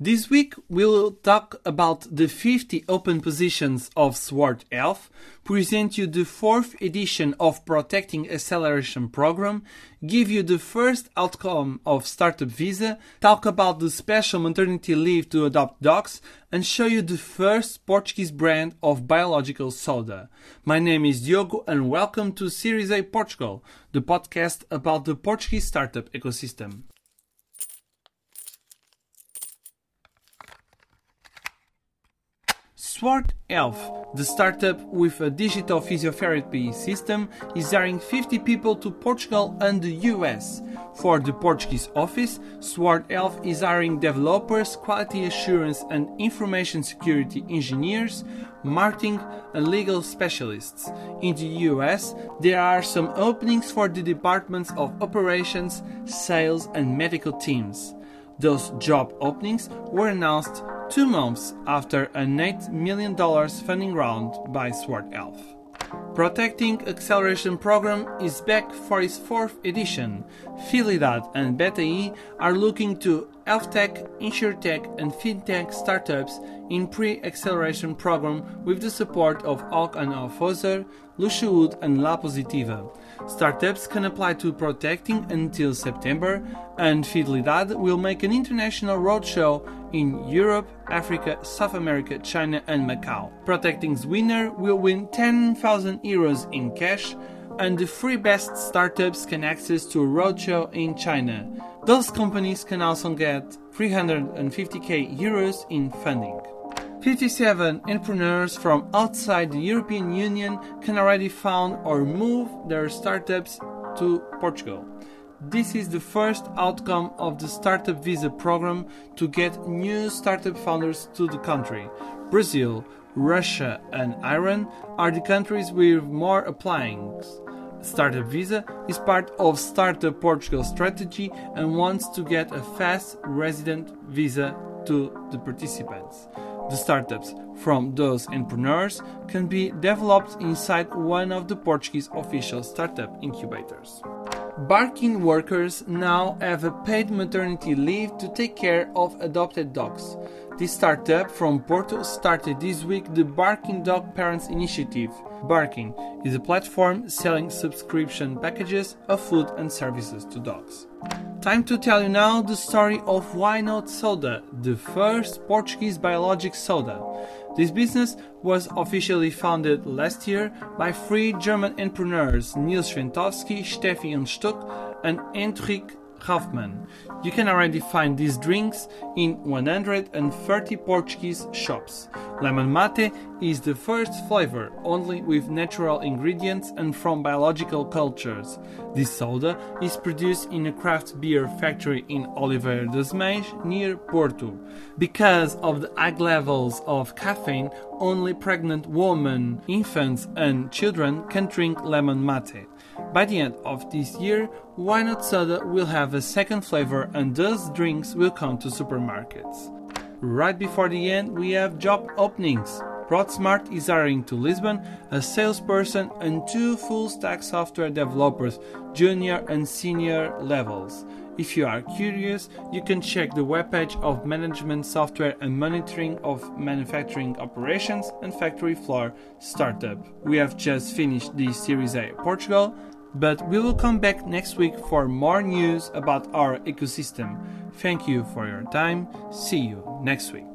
This week we'll talk about the 50 open positions of Sword Health, present you the fourth edition of Protechting Acceleration program, give you the first outcome of Startup Visa, talk about the special maternity leave to adopt dogs, and show you the first Portuguese brand of biological soda. My name is Diogo and welcome to Series A Portugal, the podcast about the Portuguese startup ecosystem. Sword Health, the startup with a digital physiotherapy system, is hiring 50 people to Portugal and the US. For the Portuguese office, Sword Health is hiring developers, quality assurance and information security engineers, marketing and legal specialists. In the US, there are some openings for the departments of operations, sales and medical teams. Those job openings were announced two months after an $8 million funding round by Sword Health. Protechting Acceleration Program is back for its fourth edition. Fidelidade and Beta E are looking to health tech, insurtech, and fintech startups in pre-acceleration program with the support of Hawk and Alfozer, Luz Saúde, and La Positiva. Startups can apply to Protechting until September, and Fidelidade will make an international roadshow in Europe, Africa, South America, China, and Macau. Protechting's winner will win 10,000 euros in cash, and the three best startups can access to a roadshow in China. Those companies can also get 350k euros in funding. 57 entrepreneurs from outside the European Union can already found or move their startups to Portugal. This is the first outcome of the Startup Visa program to get new startup founders to the country. Brazil, Russia, and Iran are the countries with more applying. Startup Visa is part of Startup Portugal strategy and wants to get a fast resident visa to the participants. The startups from those entrepreneurs can be developed inside one of the Portuguese official startup incubators. Barkyn workers now have a paid maternity leave to take care of adopted dogs. This startup from Porto started this week the Barkyn Dog Parents Initiative. Barkyn is a platform selling subscription packages of food and services to dogs. Time to tell you now the story of Why Not Soda, the first Portuguese biologic soda. This business was officially founded last year by three German entrepreneurs Nils Schwentowski, Steffi Unstuck, and Hendrik Hoffman. You can already find these drinks in 130 Portuguese shops. Lemon mate is the first flavor, only with natural ingredients and from biological cultures. This soda is produced in a craft beer factory in Oliveira das Mães near Porto. Because of the high levels of caffeine, only pregnant women, infants, and children can drink lemon mate. By the end of this year, Why Not Soda will have a second flavor and those drinks will come to supermarkets. Right before the end, we have job openings. ProdSmart is hiring to Lisbon a salesperson and two full stack software developers, junior and senior levels. If you are curious, you can check the webpage of Management Software and Monitoring of Manufacturing Operations and Factory Floor Startup. We have just finished the Series A Portugal, but we will come back next week for more news about our ecosystem. Thank you for your time. See you next week.